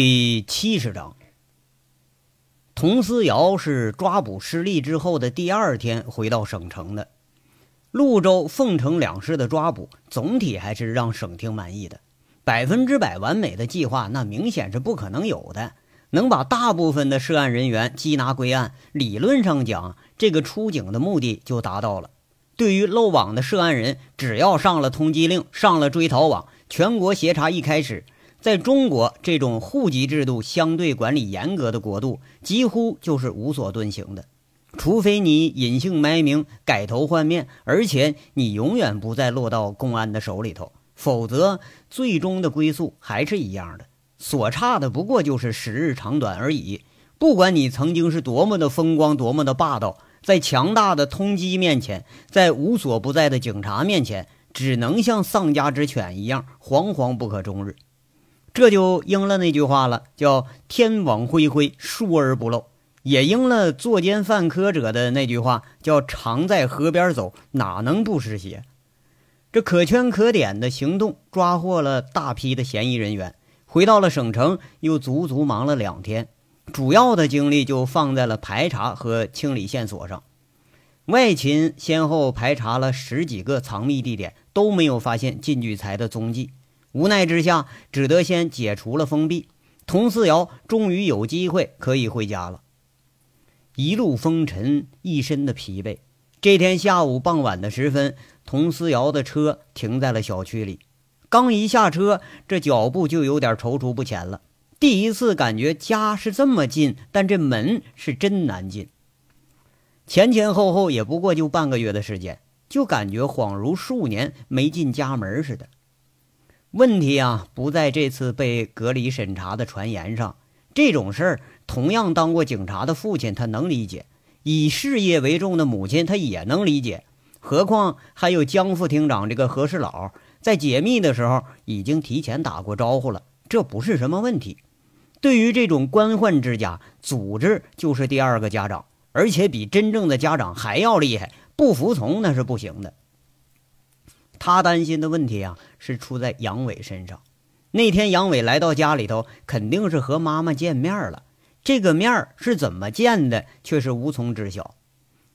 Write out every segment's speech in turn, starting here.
第七十章，佟思瑶是抓捕失利之后的第二天回到省城的。潞州、凤城两市的抓捕总体还是让省厅满意的，百分之百完美的计划那明显是不可能有的。能把大部分的涉案人员缉拿归案，理论上讲，这个出警的目的就达到了。对于漏网的涉案人，只要上了通缉令，上了追逃网，全国协查一开始。在中国这种户籍制度相对管理严格的国度，几乎就是无所遁形的。除非你隐姓埋名、改头换面，而且你永远不再落到公安的手里头，否则最终的归宿还是一样的。所差的不过就是时日长短而已。不管你曾经是多么的风光、多么的霸道，在强大的通缉面前，在无所不在的警察面前，只能像丧家之犬一样，惶惶不可终日。这就应了那句话了，叫“天网恢恢，疏而不漏”，也应了作奸犯科者的那句话，叫“常在河边走，哪能不湿鞋”。这可圈可点的行动，抓获了大批的嫌疑人员，回到了省城，又足足忙了两天，主要的精力就放在了排查和清理线索上。外勤先后排查了十几个藏匿地点，都没有发现靳聚财的踪迹。无奈之下，只得先解除了封闭。佟思瑶终于有机会可以回家了。一路风尘，一身的疲惫。这天下午傍晚的时分，佟思瑶的车停在了小区里。刚一下车，这脚步就有点踌躇不前了。第一次感觉家是这么近，但这门是真难进。前前后后也不过就半个月的时间，就感觉恍如数年没进家门似的。问题啊，不在这次被隔离审查的传言上。这种事儿，同样当过警察的父亲他能理解，以事业为重的母亲他也能理解。何况还有江副厅长这个和事佬，在解密的时候已经提前打过招呼了，这不是什么问题。对于这种官宦之家，组织就是第二个家长，而且比真正的家长还要厉害。不服从那是不行的。他担心的问题啊，是出在杨伟身上。那天杨伟来到家里头，肯定是和妈妈见面了。这个面是怎么见的，却是无从知晓。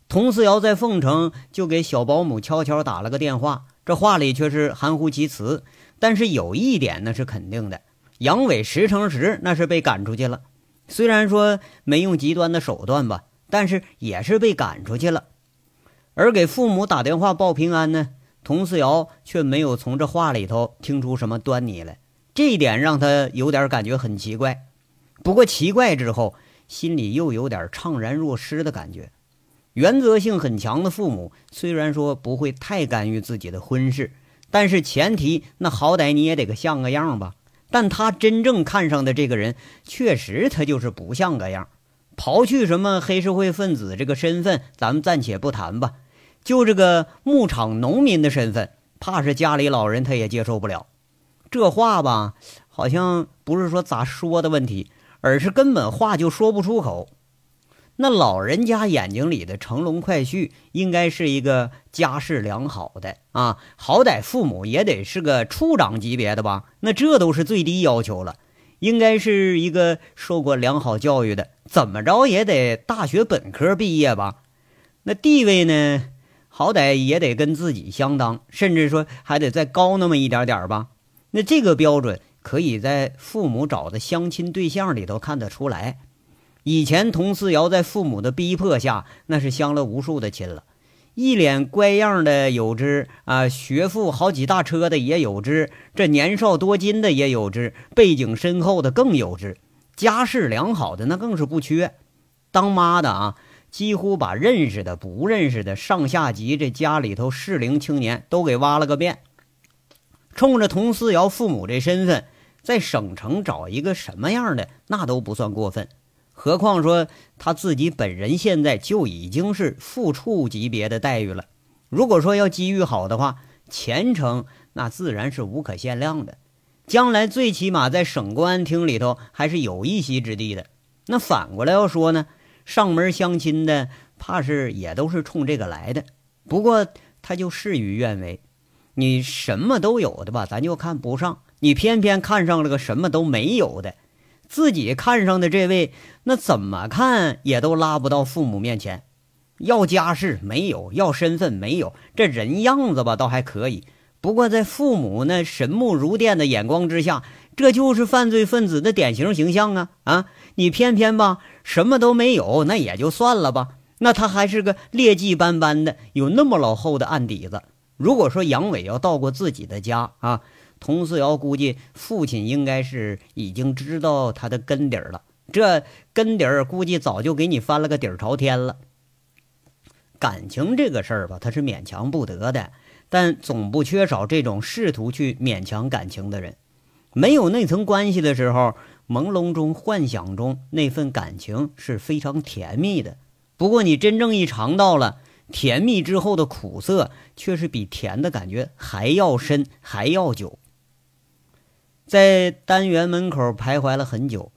佟思瑶在凤城就给小保姆悄悄打了个电话，这话里却是含糊其辞。但是有一点那是肯定的，杨伟十成十那是被赶出去了。虽然说没用极端的手段吧，但是也是被赶出去了。而给父母打电话报平安呢？佟思瑶却没有从这话里头听出什么端倪来，这一点让他有点感觉很奇怪。不过奇怪之后，心里又有点怅然若失的感觉。原则性很强的父母，虽然说不会太干预自己的婚事，但是前提那好歹你也得个像个样吧。但他真正看上的这个人，确实他就是不像个样。刨去什么黑社会分子这个身份，咱们暂且不谈吧。就这个牧场农民的身份，怕是家里老人他也接受不了。这话吧，好像不是说咋说的问题，而是根本话就说不出口。那老人家眼睛里的乘龙快婿，应该是一个家世良好的啊，好歹父母也得是个处长级别的吧？那这都是最低要求了，应该是一个受过良好教育的，怎么着也得大学本科毕业吧？那地位呢？好歹也得跟自己相当，甚至说还得再高那么一点点吧。那这个标准可以在父母找的相亲对象里头看得出来。以前佟思瑶在父母的逼迫下，那是相了无数的亲了，一脸乖样的有之啊，学富好几大车的也有之，这年少多金的也有之，背景深厚的更有之，家世良好的那更是不缺。当妈的啊！几乎把认识的、不认识的上下级这家里头适龄青年都给挖了个遍。冲着佟思瑶父母这身份，在省城找一个什么样的那都不算过分。何况说他自己本人现在就已经是副处级别的待遇了。如果说要机遇好的话，前程那自然是无可限量的。将来最起码在省公安厅里头还是有一席之地的。那反过来要说呢？上门相亲的，怕是也都是冲这个来的。不过他就事与愿违，你什么都有的吧，咱就看不上；你偏偏看上了个什么都没有的，自己看上的这位，那怎么看也都拉不到父母面前。要家世没有，要身份没有，这人样子吧倒还可以。不过在父母那神目如电的眼光之下，这就是犯罪分子的典型形象啊！啊，你偏偏吧什么都没有，那也就算了吧。那他还是个劣迹斑斑的，有那么老厚的案底子。如果说杨伟要到过自己的家啊，佟思瑶估计父亲应该是已经知道他的根底儿了。这根底儿估计早就给你翻了个底儿朝天了。感情这个事儿吧，他是勉强不得的，但总不缺少这种试图去勉强感情的人。没有那层关系的时候，朦胧中、幻想中那份感情是非常甜蜜的。不过你真正一尝到了甜蜜之后的苦涩，却是比甜的感觉还要深、还要久。在单元门口徘徊了很久，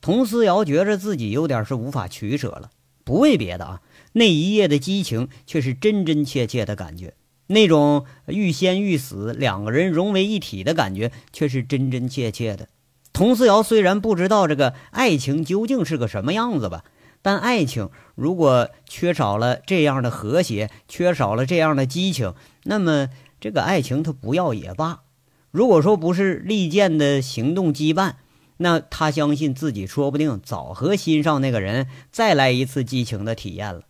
佟思瑶觉着自己有点是无法取舍了，不为别的啊。那一夜的激情却是真真切切的感觉，那种欲仙欲死，两个人融为一体的感觉却是真真切切的。佟思瑶虽然不知道这个爱情究竟是个什么样子吧，但爱情如果缺少了这样的和谐，缺少了这样的激情，那么这个爱情他不要也罢。如果说不是利剑的行动羁绊，那他相信自己说不定早和心上那个人再来一次激情的体验了。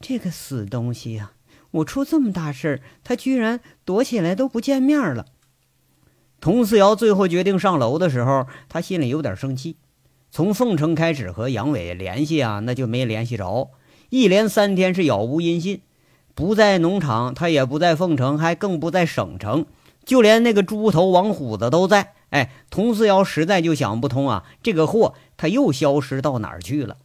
这个死东西呀！我出这么大事儿，他居然躲起来都不见面了。佟思瑶最后决定上楼的时候，他心里有点生气。从凤城开始和杨伟联系啊，那就没联系着，一连三天是杳无音信，不在农场，他也不在凤城，还更不在省城，就连那个猪头王虎子都在。哎，佟思瑶实在就想不通啊，这个货他又消失到哪儿去了？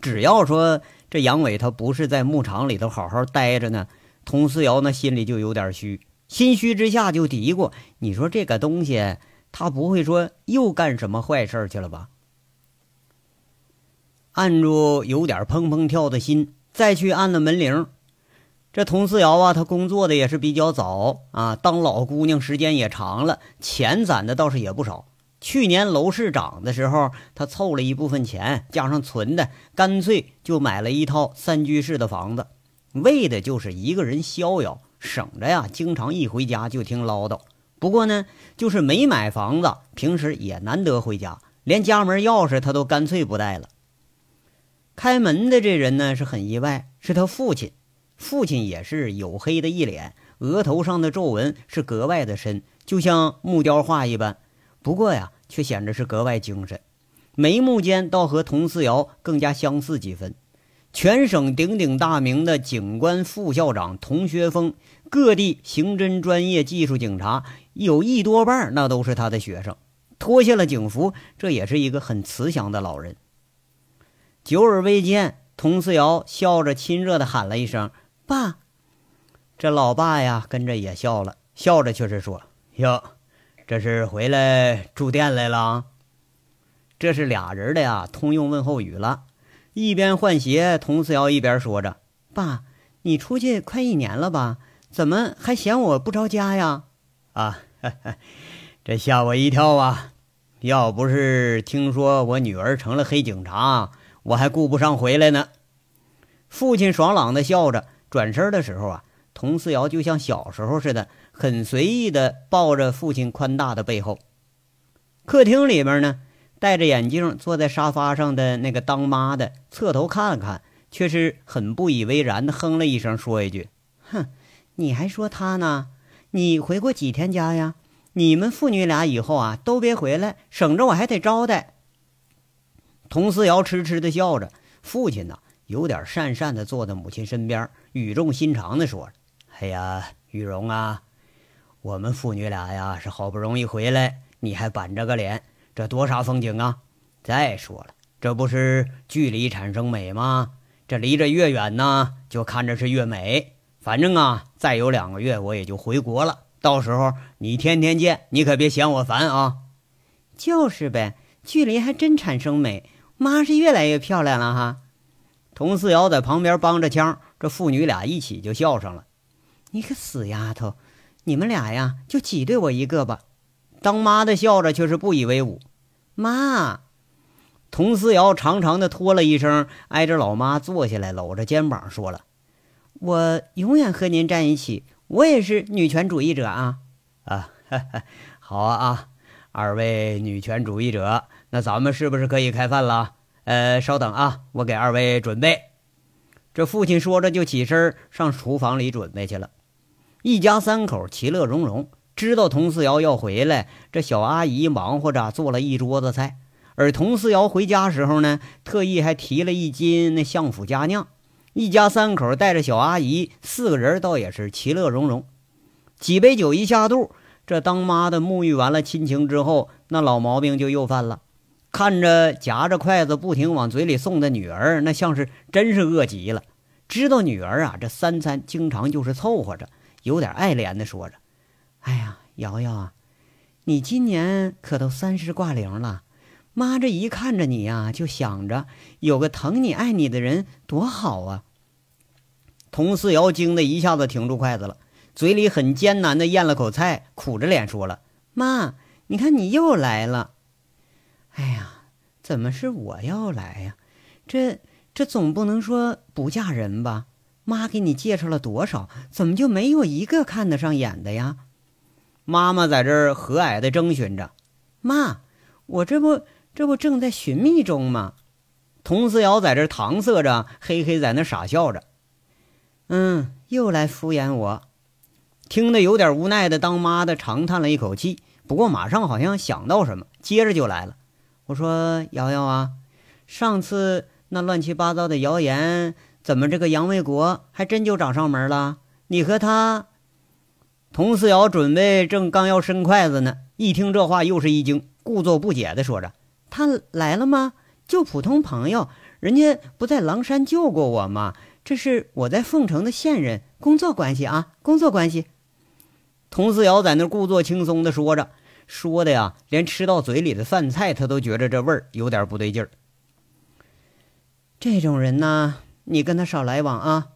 只要说。这杨伟他不是在牧场里头好好待着呢，佟思瑶那心里就有点虚，心虚之下就嘀咕：“你说这个东西，他不会说又干什么坏事去了吧？”按住有点砰砰跳的心，再去按了门铃。这佟思瑶啊，她工作的也是比较早啊，当老姑娘时间也长了，钱攒的倒是也不少。去年楼市涨的时候，他凑了一部分钱，加上存的，干脆就买了一套三居室的房子，为的就是一个人逍遥，省着呀，经常一回家就听唠叨。不过呢，就是没买房子，平时也难得回家，连家门钥匙他都干脆不带了。开门的这人呢，是很意外，是他父亲。父亲也是黝黑的一脸，额头上的皱纹是格外的深，就像木雕画一般。不过呀。却显得是格外精神，眉目间倒和佟四瑶更加相似几分。全省鼎鼎大名的警官副校长童学峰，各地刑侦专业技术警察有一多半那都是他的学生。脱下了警服，这也是一个很慈祥的老人。久而未见，童思瑶笑着亲热的喊了一声“爸”。这老爸呀，跟着也笑了，笑着却是说：“哟。”这是回来住店来了，这是俩人的呀，通用问候语了。一边换鞋，佟思瑶一边说着：“爸，你出去快一年了吧？怎么还嫌我不着家呀？”啊，这吓我一跳啊！要不是听说我女儿成了黑警察，我还顾不上回来呢。父亲爽朗的笑着，转身的时候啊，佟思瑶就像小时候似的。很随意的抱着父亲宽大的背后。客厅里面呢，戴着眼镜坐在沙发上的那个当妈的侧头看了看，却是很不以为然地哼了一声，说一句：“哼，你还说他呢？你回过几天家呀？你们父女俩以后啊，都别回来，省着我还得招待。”佟思瑶痴痴地笑着，父亲呢，有点讪讪地坐在母亲身边，语重心长地说：“哎呀，玉荣啊。”我们父女俩呀，是好不容易回来，你还板着个脸，这多煞风景啊！再说了，这不是距离产生美吗？这离着越远呢，就看着是越美。反正啊，再有两个月我也就回国了，到时候你天天见，你可别嫌我烦啊！就是呗，距离还真产生美。妈是越来越漂亮了哈。佟四瑶在旁边帮着腔，这父女俩一起就笑上了。你个死丫头！你们俩呀，就挤兑我一个吧。当妈的笑着，却是不以为忤。妈。佟思瑶长长的拖了一声，挨着老妈坐下来，搂着肩膀说了：“我永远和您站一起，我也是女权主义者啊！啊，好啊啊！二位女权主义者，那咱们是不是可以开饭了？呃，稍等啊，我给二位准备。”这父亲说着就起身上厨房里准备去了。一家三口其乐融融，知道佟四瑶要回来，这小阿姨忙活着做了一桌子菜。而佟四瑶回家时候呢，特意还提了一斤那相府佳酿。一家三口带着小阿姨，四个人倒也是其乐融融。几杯酒一下肚，这当妈的沐浴完了亲情之后，那老毛病就又犯了。看着夹着筷子不停往嘴里送的女儿，那像是真是饿极了。知道女儿啊，这三餐经常就是凑合着，有点爱怜的说着：“哎呀，瑶瑶啊，你今年可都三十挂零了。”妈，这一看着你呀，就想着有个疼你爱你的人多好啊。佟四瑶惊得一下子停住筷子了，嘴里很艰难的咽了口菜，苦着脸说了：“妈，你看你又来了。哎呀，怎么是我要来呀？这这总不能说不嫁人吧？妈给你介绍了多少，怎么就没有一个看得上眼的呀？”妈妈在这儿和蔼的征询着：“妈，我这不……”这不正在寻觅中吗？佟思瑶在这搪塞着，嘿嘿在那傻笑着。嗯，又来敷衍我，听得有点无奈的当妈的长叹了一口气。不过马上好像想到什么，接着就来了。我说：“瑶瑶啊，上次那乱七八糟的谣言，怎么这个杨卫国还真就找上门了？你和他……”佟思瑶准备正刚要伸筷子呢，一听这话又是一惊，故作不解的说着。他来了吗？就普通朋友，人家不在狼山救过我吗？这是我在凤城的线人，工作关系啊，工作关系。佟思瑶在那故作轻松的说着，说的呀，连吃到嘴里的饭菜，他都觉着这味儿有点不对劲儿。这种人呢，你跟他少来往啊，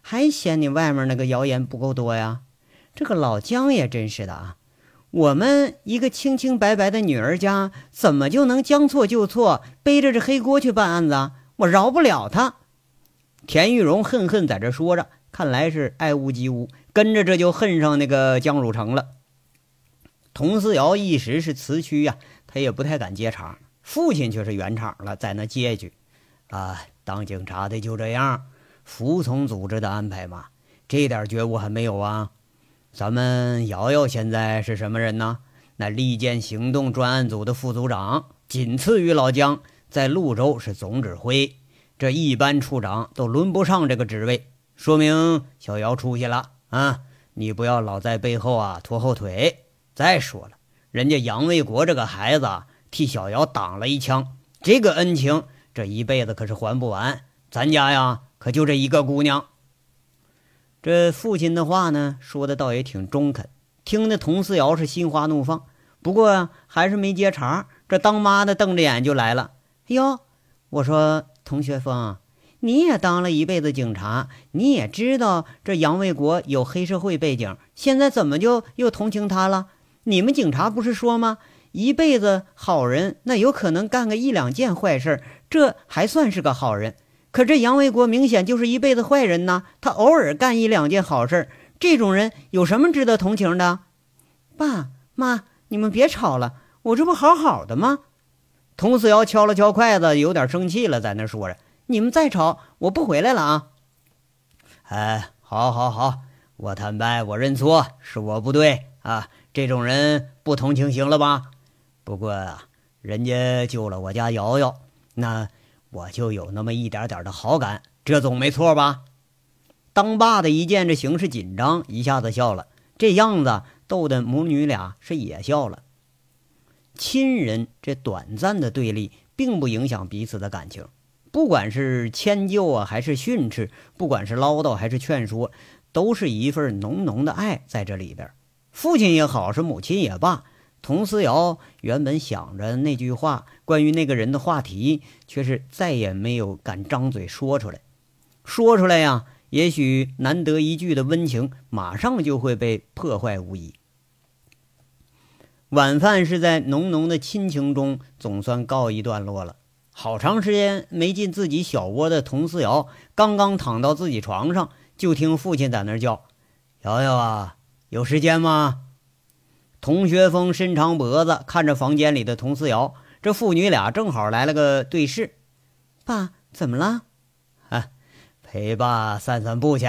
还嫌你外面那个谣言不够多呀？这个老姜也真是的啊。我们一个清清白白的女儿家，怎么就能将错就错，背着这黑锅去办案子啊？我饶不了他！田玉荣恨恨在这说着，看来是爱屋及乌，跟着这就恨上那个江汝成了。佟思瑶一时是词曲呀，他也不太敢接茬。父亲却是圆场了，在那接一句：“啊，当警察的就这样，服从组织的安排嘛，这点觉悟还没有啊？”咱们瑶瑶现在是什么人呢？那利剑行动专案组的副组长，仅次于老姜，在潞州是总指挥。这一般处长都轮不上这个职位，说明小瑶出息了啊！你不要老在背后啊拖后腿。再说了，人家杨卫国这个孩子替小瑶挡了一枪，这个恩情这一辈子可是还不完。咱家呀，可就这一个姑娘。这父亲的话呢，说的倒也挺中肯，听得佟思瑶是心花怒放。不过还是没接茬。这当妈的瞪着眼就来了：“哎呦，我说童学峰，你也当了一辈子警察，你也知道这杨卫国有黑社会背景，现在怎么就又同情他了？你们警察不是说吗？一辈子好人，那有可能干个一两件坏事，这还算是个好人。”可这杨卫国明显就是一辈子坏人呐！他偶尔干一两件好事，这种人有什么值得同情的？爸妈，你们别吵了，我这不好好的吗？童思瑶敲了敲筷子，有点生气了，在那说着：“你们再吵，我不回来了啊！”哎，好，好，好，我坦白，我认错，是我不对啊！这种人不同情行了吧？不过啊，人家救了我家瑶瑶，那……我就有那么一点点的好感，这总没错吧？当爸的一见这形势紧张，一下子笑了，这样子逗得母女俩是也笑了。亲人这短暂的对立，并不影响彼此的感情。不管是迁就啊，还是训斥；不管是唠叨还是劝说，都是一份浓浓的爱在这里边。父亲也好，是母亲也罢。佟思瑶原本想着那句话，关于那个人的话题，却是再也没有敢张嘴说出来。说出来呀，也许难得一聚的温情，马上就会被破坏无疑。晚饭是在浓浓的亲情中总算告一段落了。好长时间没进自己小窝的佟思瑶，刚刚躺到自己床上，就听父亲在那叫：“瑶瑶啊，有时间吗？”童学峰伸长脖子看着房间里的童思瑶，这父女俩正好来了个对视。爸，怎么了？啊，陪爸散散步去。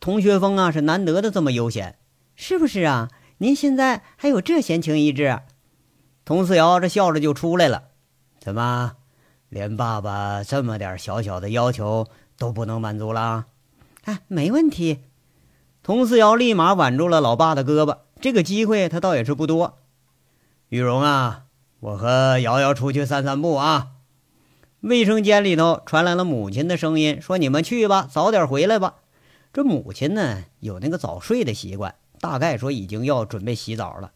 童学峰啊，是难得的这么悠闲，是不是啊？您现在还有这闲情逸致？童思瑶这笑着就出来了。怎么？连爸爸这么点小小的要求都不能满足了？哎，没问题。童思瑶立马挽住了老爸的胳膊，这个机会他倒也是不多。玉荣啊，我和瑶瑶出去散散步啊。卫生间里头传来了母亲的声音，说：“你们去吧，早点回来吧。”这母亲呢，有那个早睡的习惯，大概说已经要准备洗澡了。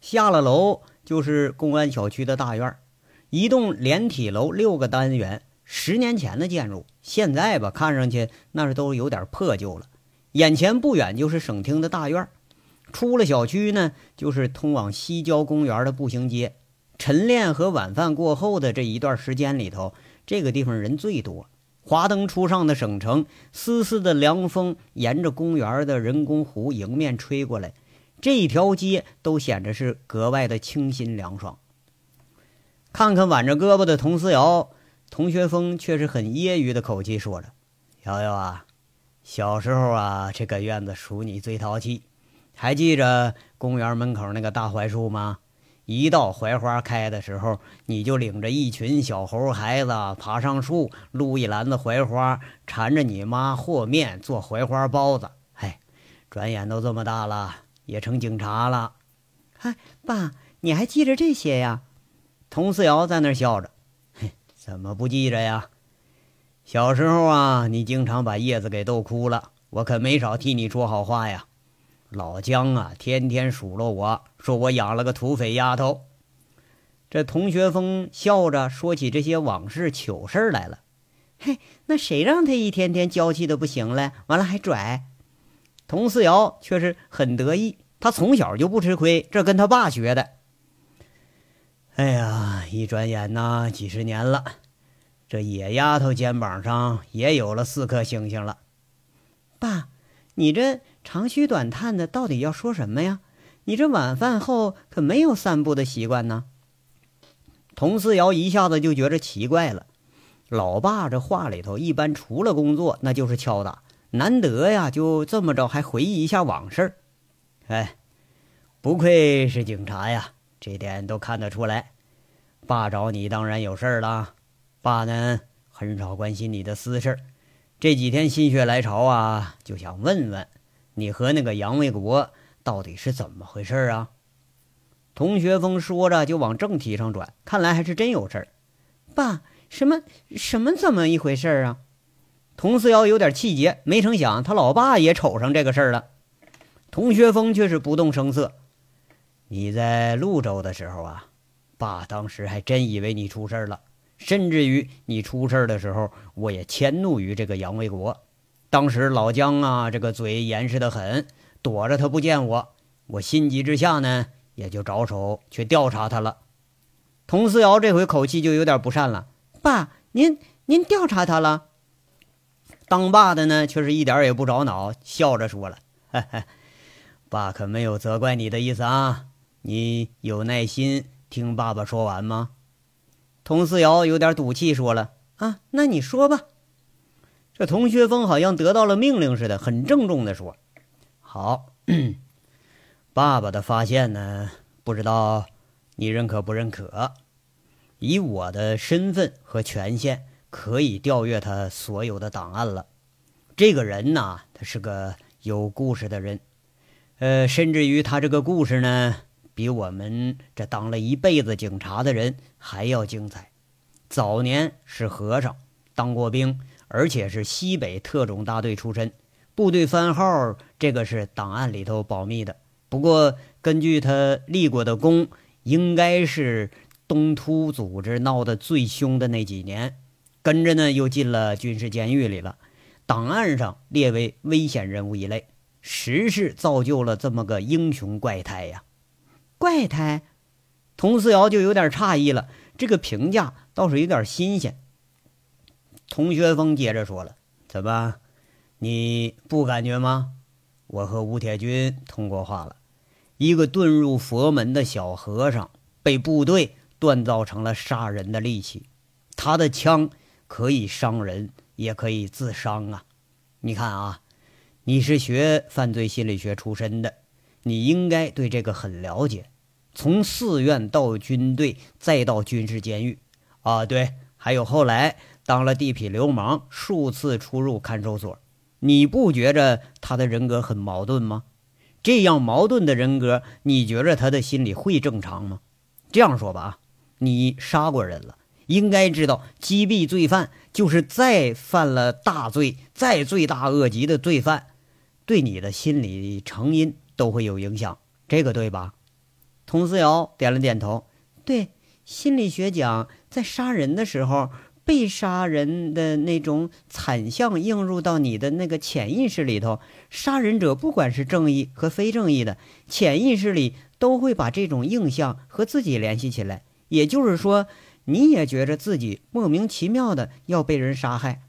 下了楼就是公安小区的大院。一栋连体楼，六个单元，十年前的建筑，现在吧，看上去那是都有点破旧了。眼前不远就是省厅的大院，出了小区呢，就是通往西郊公园的步行街。晨练和晚饭过后的这一段时间里头，这个地方人最多。华灯初上的省城，丝丝的凉风沿着公园的人工湖迎面吹过来，这一条街都显得是格外的清新凉爽。看看挽着胳膊的佟思瑶，童学峰却是很揶揄的口气说着：“瑶瑶啊，小时候啊，这个院子属你最淘气。还记着公园门口那个大槐树吗？一到槐花开的时候，你就领着一群小猴孩子爬上树，撸一篮子槐花，缠着你妈和面做槐花包子。嘿，转眼都这么大了，也成警察了。嗨，爸，你还记着这些呀？”佟思瑶在那笑着，嘿，怎么不记着呀？小时候啊，你经常把叶子给逗哭了，我可没少替你说好话呀。老姜啊，天天数落我说我养了个土匪丫头。这童学峰笑着说起这些往事糗事来了。嘿，那谁让他一天天娇气的不行了？完了还拽。佟思瑶却是很得意，他从小就不吃亏，这跟他爸学的。哎呀，一转眼呐，几十年了，这野丫头肩膀上也有了四颗星星了。爸，你这长吁短叹的，到底要说什么呀？你这晚饭后可没有散步的习惯呢。佟思瑶一下子就觉着奇怪了，老爸这话里头一般除了工作那就是敲打，难得呀，就这么着还回忆一下往事。哎，不愧是警察呀！这点都看得出来，爸找你当然有事儿了。爸呢，很少关心你的私事这几天心血来潮啊，就想问问你和那个杨卫国到底是怎么回事啊？童学峰说着就往正题上转，看来还是真有事儿。爸，什么什么怎么一回事啊？童思瑶有点气结，没成想他老爸也瞅上这个事儿了。童学峰却是不动声色。你在潞州的时候啊，爸当时还真以为你出事儿了，甚至于你出事儿的时候，我也迁怒于这个杨卫国。当时老姜啊，这个嘴严实的很，躲着他不见我，我心急之下呢，也就着手去调查他了。童思瑶这回口气就有点不善了：“爸，您您调查他了？”当爸的呢，却是一点也不着恼，笑着说了：“爸可没有责怪你的意思啊。”你有耐心听爸爸说完吗？童思瑶有点赌气，说了：“啊，那你说吧。”这童学峰好像得到了命令似的，很郑重地说：“好，爸爸的发现呢，不知道你认可不认可？以我的身份和权限，可以调阅他所有的档案了。这个人呐，他是个有故事的人，呃，甚至于他这个故事呢。”比我们这当了一辈子警察的人还要精彩。早年是和尚，当过兵，而且是西北特种大队出身。部队番号这个是档案里头保密的。不过根据他立过的功，应该是东突组织闹得最凶的那几年。跟着呢，又进了军事监狱里了。档案上列为危险人物一类。时势造就了这么个英雄怪胎呀。怪胎。佟思瑶就有点诧异了，这个评价倒是有点新鲜。童学峰接着说了：“怎么，你不感觉吗？我和吴铁军通过话了，一个遁入佛门的小和尚，被部队锻造成了杀人的利器，他的枪可以伤人，也可以自伤啊！你看啊，你是学犯罪心理学出身的，你应该对这个很了解。”从寺院到军队，再到军事监狱，啊，对，还有后来当了地痞流氓，数次出入看守所。你不觉着他的人格很矛盾吗？这样矛盾的人格，你觉着他的心理会正常吗？这样说吧，啊，你杀过人了，应该知道击毙罪犯就是再犯了大罪、再罪大恶极的罪犯，对你的心理成因都会有影响，这个对吧？佟思瑶点了点头，对，心理学讲，在杀人的时候，被杀人的那种惨象映入到你的那个潜意识里头，杀人者不管是正义和非正义的，潜意识里都会把这种印象和自己联系起来。也就是说，你也觉着自己莫名其妙的要被人杀害。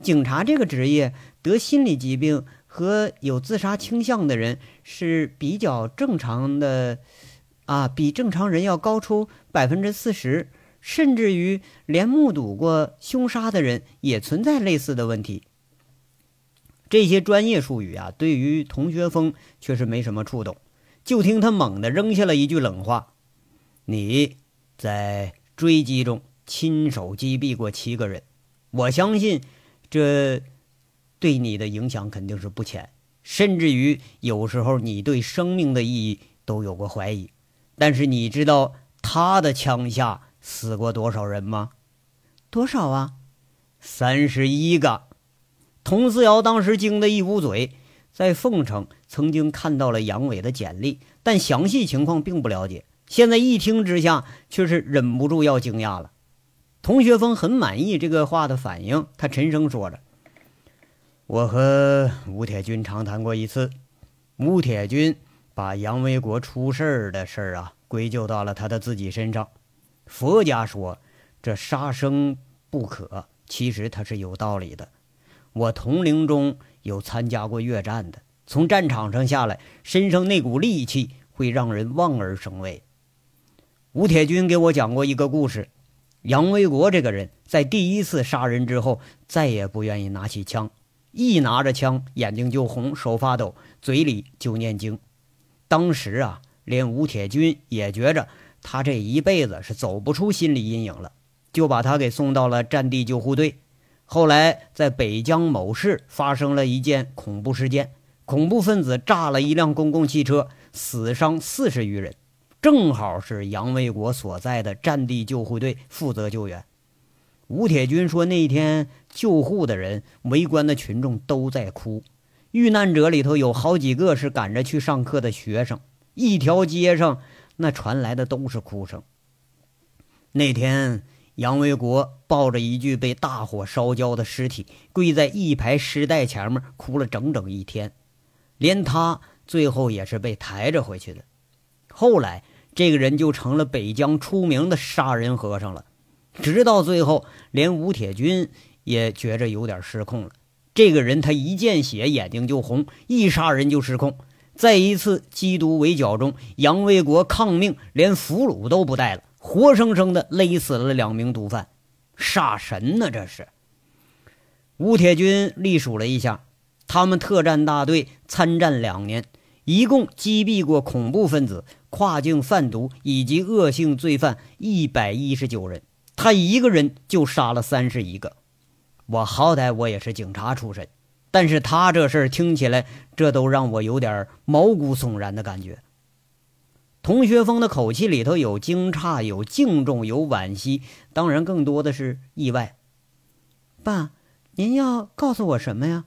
警察这个职业，得心理疾病和有自杀倾向的人是比较正常的。啊，比正常人要高出百分之四十，甚至于连目睹过凶杀的人也存在类似的问题。这些专业术语啊，对于童学峰却是没什么触动。就听他猛地扔下了一句冷话：“你在追击中亲手击毙过七个人，我相信这对你的影响肯定是不浅，甚至于有时候你对生命的意义都有过怀疑。”但是你知道他的枪下死过多少人吗？多少啊？三十一个。童思瑶当时惊得一捂嘴，在凤城曾经看到了杨伟的简历，但详细情况并不了解。现在一听之下，却是忍不住要惊讶了。童学峰很满意这个话的反应，他沉声说着：“我和吴铁军长谈过一次，吴铁军。”把杨维国出事儿的事儿啊归咎到了他的自己身上。佛家说这杀生不可，其实他是有道理的。我同龄中有参加过越战的，从战场上下来，身上那股戾气会让人望而生畏。吴铁军给我讲过一个故事：杨维国这个人，在第一次杀人之后，再也不愿意拿起枪，一拿着枪，眼睛就红，手发抖，嘴里就念经。当时啊，连吴铁军也觉着他这一辈子是走不出心理阴影了，就把他给送到了战地救护队。后来在北疆某市发生了一件恐怖事件，恐怖分子炸了一辆公共汽车，死伤四十余人，正好是杨卫国所在的战地救护队负责救援。吴铁军说，那天救护的人、围观的群众都在哭。遇难者里头有好几个是赶着去上课的学生，一条街上那传来的都是哭声。那天，杨维国抱着一具被大火烧焦的尸体，跪在一排尸袋前面哭了整整一天，连他最后也是被抬着回去的。后来，这个人就成了北疆出名的杀人和尚了，直到最后，连吴铁军也觉着有点失控了。这个人，他一见血眼睛就红，一杀人就失控。在一次缉毒围剿中，杨卫国抗命，连俘虏都不带了，活生生的勒死了两名毒贩，杀神呢！这是。吴铁军历数了一下，他们特战大队参战两年，一共击毙过恐怖分子、跨境贩毒以及恶性罪犯一百一十九人，他一个人就杀了三十一个。我好歹我也是警察出身，但是他这事儿听起来，这都让我有点毛骨悚然的感觉。童学峰的口气里头有惊诧，有敬重，有惋惜，当然更多的是意外。爸，您要告诉我什么呀？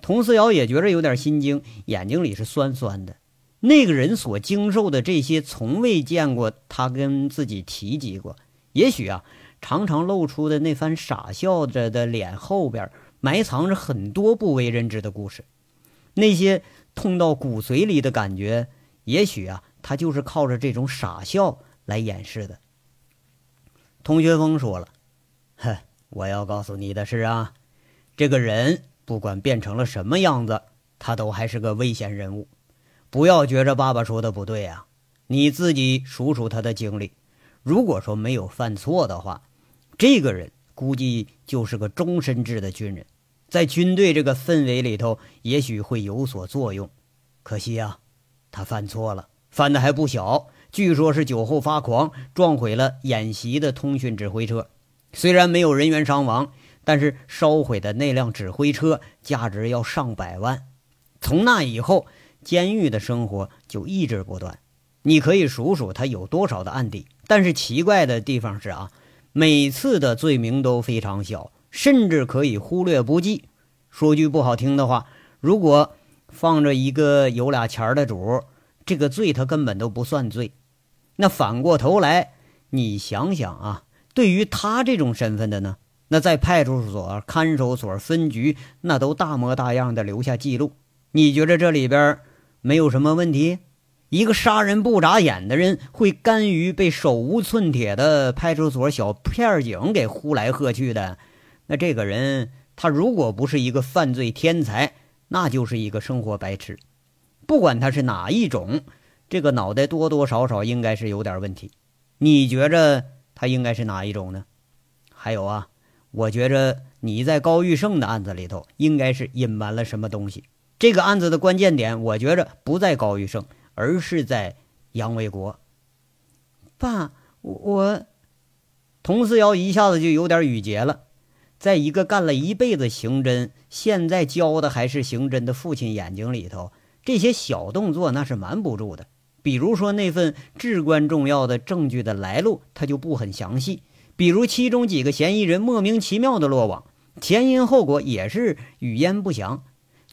童思瑶也觉着有点心惊，眼睛里是酸酸的。那个人所经受的这些，从未见过他跟自己提及过。也许啊。常常露出的那番傻笑着的脸后边，埋藏着很多不为人知的故事。那些痛到骨髓里的感觉，也许啊，他就是靠着这种傻笑来掩饰的。童学峰说了：“哼，我要告诉你的是啊，这个人不管变成了什么样子，他都还是个危险人物。不要觉着爸爸说的不对啊，你自己数数他的经历。如果说没有犯错的话，这个人估计就是个终身制的军人，在军队这个氛围里头，也许会有所作用。可惜呀，他犯错了。”犯的还不小，据说是酒后发狂，撞毁了演习的通讯指挥车。虽然没有人员伤亡，但是烧毁的那辆指挥车价值要上百万。从那以后，监狱的生活就一直不断。你可以数数他有多少的案底，但是奇怪的地方是啊，每次的罪名都非常小，甚至可以忽略不计。说句不好听的话，如果放着一个有俩钱的主。这个罪他根本都不算罪，那反过头来，你想想啊，对于他这种身份的呢，那在派出所、看守所、分局，那都大模大样的留下记录。你觉得这里边没有什么问题？一个杀人不眨眼的人，会甘于被手无寸铁的派出所小片警给呼来喝去的？那这个人，他如果不是一个犯罪天才，那就是一个生活白痴。不管他是哪一种，这个脑袋多多少少应该是有点问题。你觉着他应该是哪一种呢？还有啊，我觉着你在高玉胜的案子里头应该是隐瞒了什么东西。这个案子的关键点，我觉着不在高玉胜，而是在杨卫国。爸，我童思瑶一下子就有点语结了。在一个干了一辈子刑侦，现在教的还是刑侦的父亲眼睛里头。这些小动作那是瞒不住的，比如说那份至关重要的证据的来路，他就不很详细；比如其中几个嫌疑人莫名其妙的落网，前因后果也是语焉不详。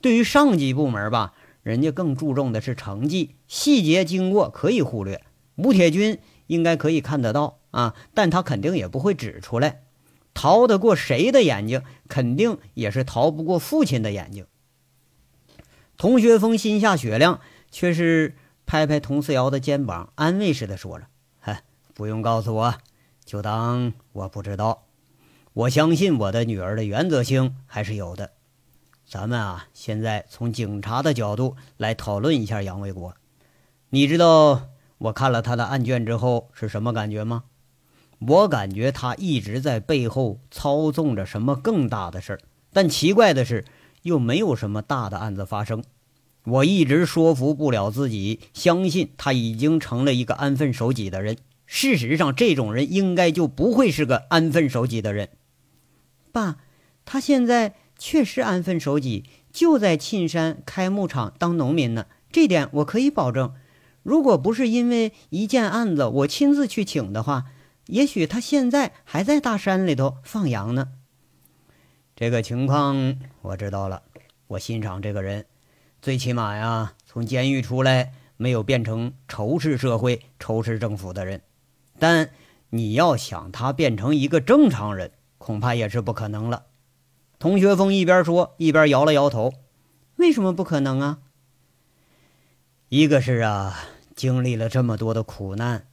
对于上级部门吧，人家更注重的是成绩，细节经过可以忽略。吴铁军应该可以看得到啊，但他肯定也不会指出来。逃得过谁的眼睛，肯定也是逃不过父亲的眼睛。童学峰心下雪亮，却是拍拍童思瑶的肩膀，安慰似的说着：“嗨，不用告诉我，就当我不知道。我相信我的女儿的原则性还是有的。咱们啊，现在从警察的角度来讨论一下杨卫国。你知道我看了他的案卷之后是什么感觉吗？我感觉他一直在背后操纵着什么更大的事儿。但奇怪的是。”又没有什么大的案子发生，我一直说服不了自己，相信他已经成了一个安分守己的人。事实上，这种人应该就不会是个安分守己的人。爸，他现在确实安分守己，就在沁山开牧场当农民呢，这点我可以保证。如果不是因为一件案子我亲自去请的话，也许他现在还在大山里头放羊呢。这个情况我知道了，我欣赏这个人，最起码呀，从监狱出来没有变成仇视社会、仇视政府的人。但你要想他变成一个正常人，恐怕也是不可能了。同学峰一边说一边摇了摇头：“为什么不可能啊？一个是啊，经历了这么多的苦难，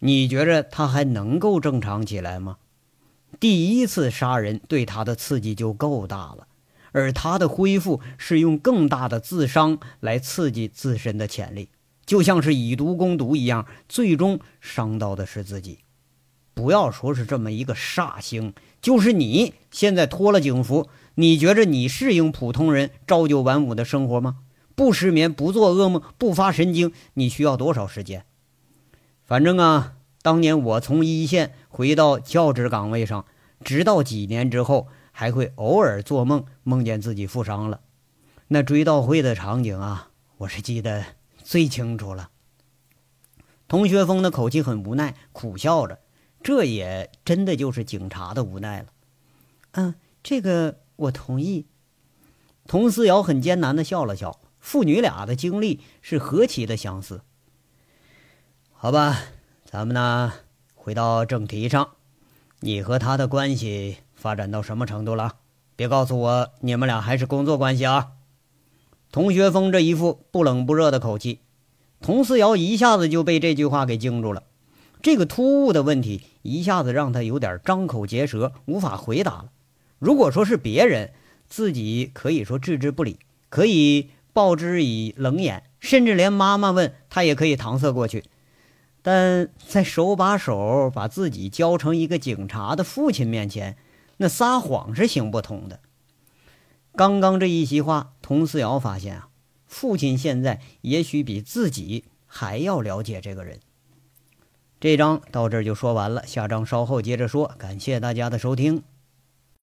你觉着他还能够正常起来吗？”第一次杀人对他的刺激就够大了，而他的恢复是用更大的自伤来刺激自身的潜力，就像是以毒攻毒一样，最终伤到的是自己。不要说是这么一个煞星，就是你现在脱了警服，你觉着你适应普通人朝九晚五的生活吗？不失眠，不做噩梦，不发神经，你需要多少时间？反正啊。当年我从一线回到教职岗位上，直到几年之后，还会偶尔做梦，梦见自己负伤了。那追悼会的场景啊，我是记得最清楚了。童学峰的口气很无奈，苦笑着，这也真的就是警察的无奈了。嗯，这个我同意。童思瑶很艰难的笑了笑，父女俩的经历是何其的相似。好吧。咱们呢，回到正题上，你和他的关系发展到什么程度了？别告诉我你们俩还是工作关系啊！童学峰这一副不冷不热的口气，佟思瑶一下子就被这句话给惊住了。这个突兀的问题一下子让他有点张口结舌，无法回答了。如果说是别人，自己可以说置之不理，可以报之以冷眼，甚至连妈妈问他也可以搪塞过去。但在手把手把自己教成一个警察的父亲面前，那撒谎是行不通的。刚刚这一席话，佟思瑶发现啊，父亲现在也许比自己还要了解这个人。这章到这儿就说完了，下章稍后接着说。感谢大家的收听。